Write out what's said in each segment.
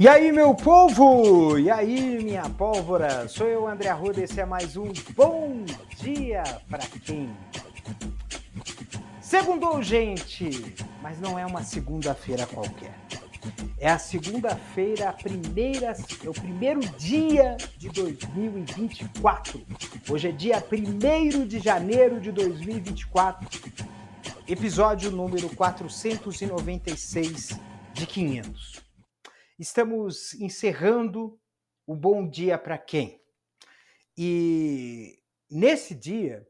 E aí, meu povo? E aí, minha pólvora? Sou eu, André Arruda, esse é mais um Bom Dia para quem? Segundou, gente! Mas não é uma segunda-feira qualquer. É a segunda-feira, a primeira, é o primeiro dia de 2024. Hoje é dia 1 de janeiro de 2024, episódio número 496 de 500. Estamos encerrando o Bom Dia para Quem? E nesse dia,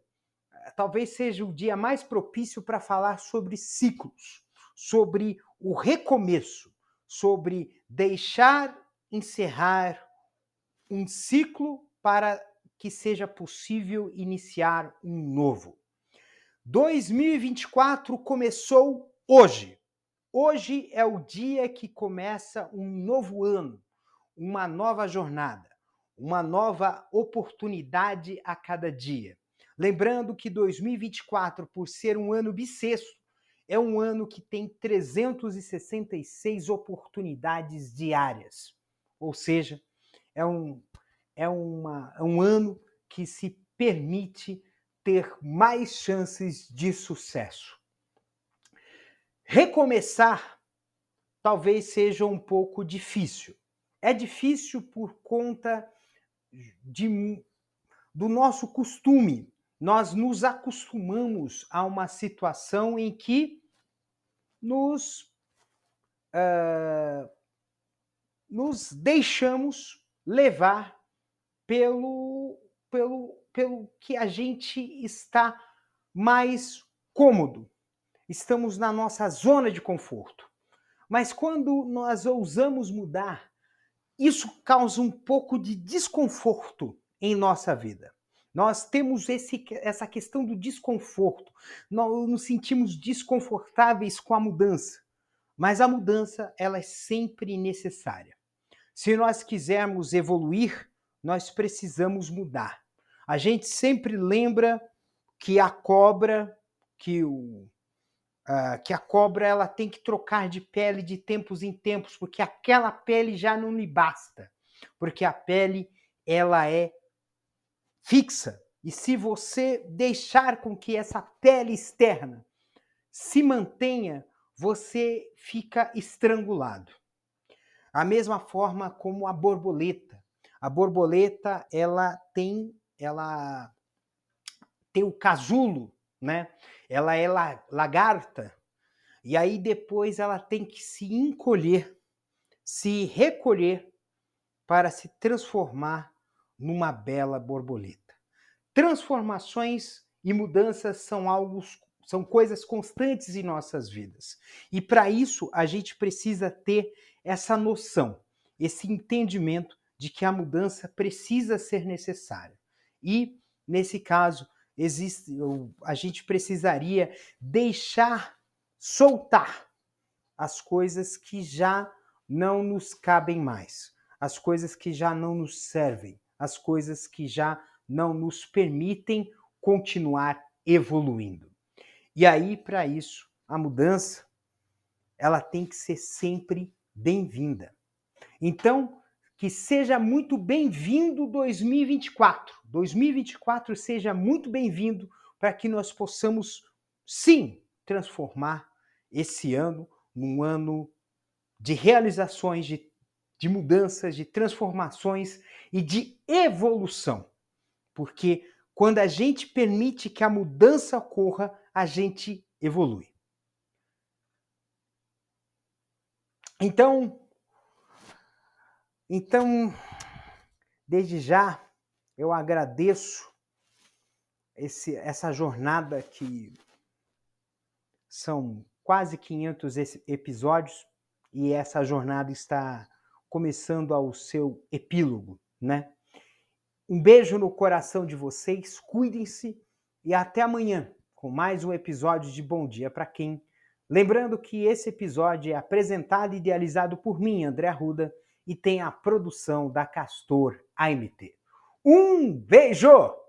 talvez seja o dia mais propício para falar sobre ciclos, sobre o recomeço, sobre deixar encerrar um ciclo para que seja possível iniciar um novo. 2024 começou hoje. Hoje é o dia que começa um novo ano, uma nova jornada, uma nova oportunidade a cada dia. Lembrando que 2024, por ser um ano bissexto, é um ano que tem 366 oportunidades diárias. Ou seja, é um, é uma, é um ano que se permite ter mais chances de sucesso. Recomeçar talvez seja um pouco difícil. É difícil por conta de, do nosso costume. Nós nos acostumamos a uma situação em que nos, uh, nos deixamos levar pelo, pelo, pelo que a gente está mais cômodo estamos na nossa zona de conforto. Mas quando nós ousamos mudar, isso causa um pouco de desconforto em nossa vida. Nós temos esse, essa questão do desconforto. Nós nos sentimos desconfortáveis com a mudança. Mas a mudança ela é sempre necessária. Se nós quisermos evoluir, nós precisamos mudar. A gente sempre lembra que a cobra, que o Uh, que a cobra ela tem que trocar de pele de tempos em tempos, porque aquela pele já não lhe basta, porque a pele ela é fixa. E se você deixar com que essa pele externa se mantenha, você fica estrangulado. A mesma forma como a borboleta. A borboleta ela tem ela tem o casulo né? Ela é lagarta e aí depois ela tem que se encolher, se recolher para se transformar numa bela borboleta. Transformações e mudanças são algo são coisas constantes em nossas vidas. E para isso a gente precisa ter essa noção, esse entendimento de que a mudança precisa ser necessária. E nesse caso, existe, a gente precisaria deixar soltar as coisas que já não nos cabem mais, as coisas que já não nos servem, as coisas que já não nos permitem continuar evoluindo. E aí, para isso, a mudança ela tem que ser sempre bem-vinda. Então, que seja muito bem-vindo 2024. 2024 seja muito bem-vindo para que nós possamos, sim, transformar esse ano num ano de realizações, de, de mudanças, de transformações e de evolução. Porque quando a gente permite que a mudança ocorra, a gente evolui. Então, então, desde já, eu agradeço esse, essa jornada que são quase 500 episódios e essa jornada está começando ao seu epílogo, né? Um beijo no coração de vocês, cuidem-se e até amanhã com mais um episódio de Bom Dia para quem. Lembrando que esse episódio é apresentado e idealizado por mim, André Arruda, e tem a produção da Castor AMT. Um beijo!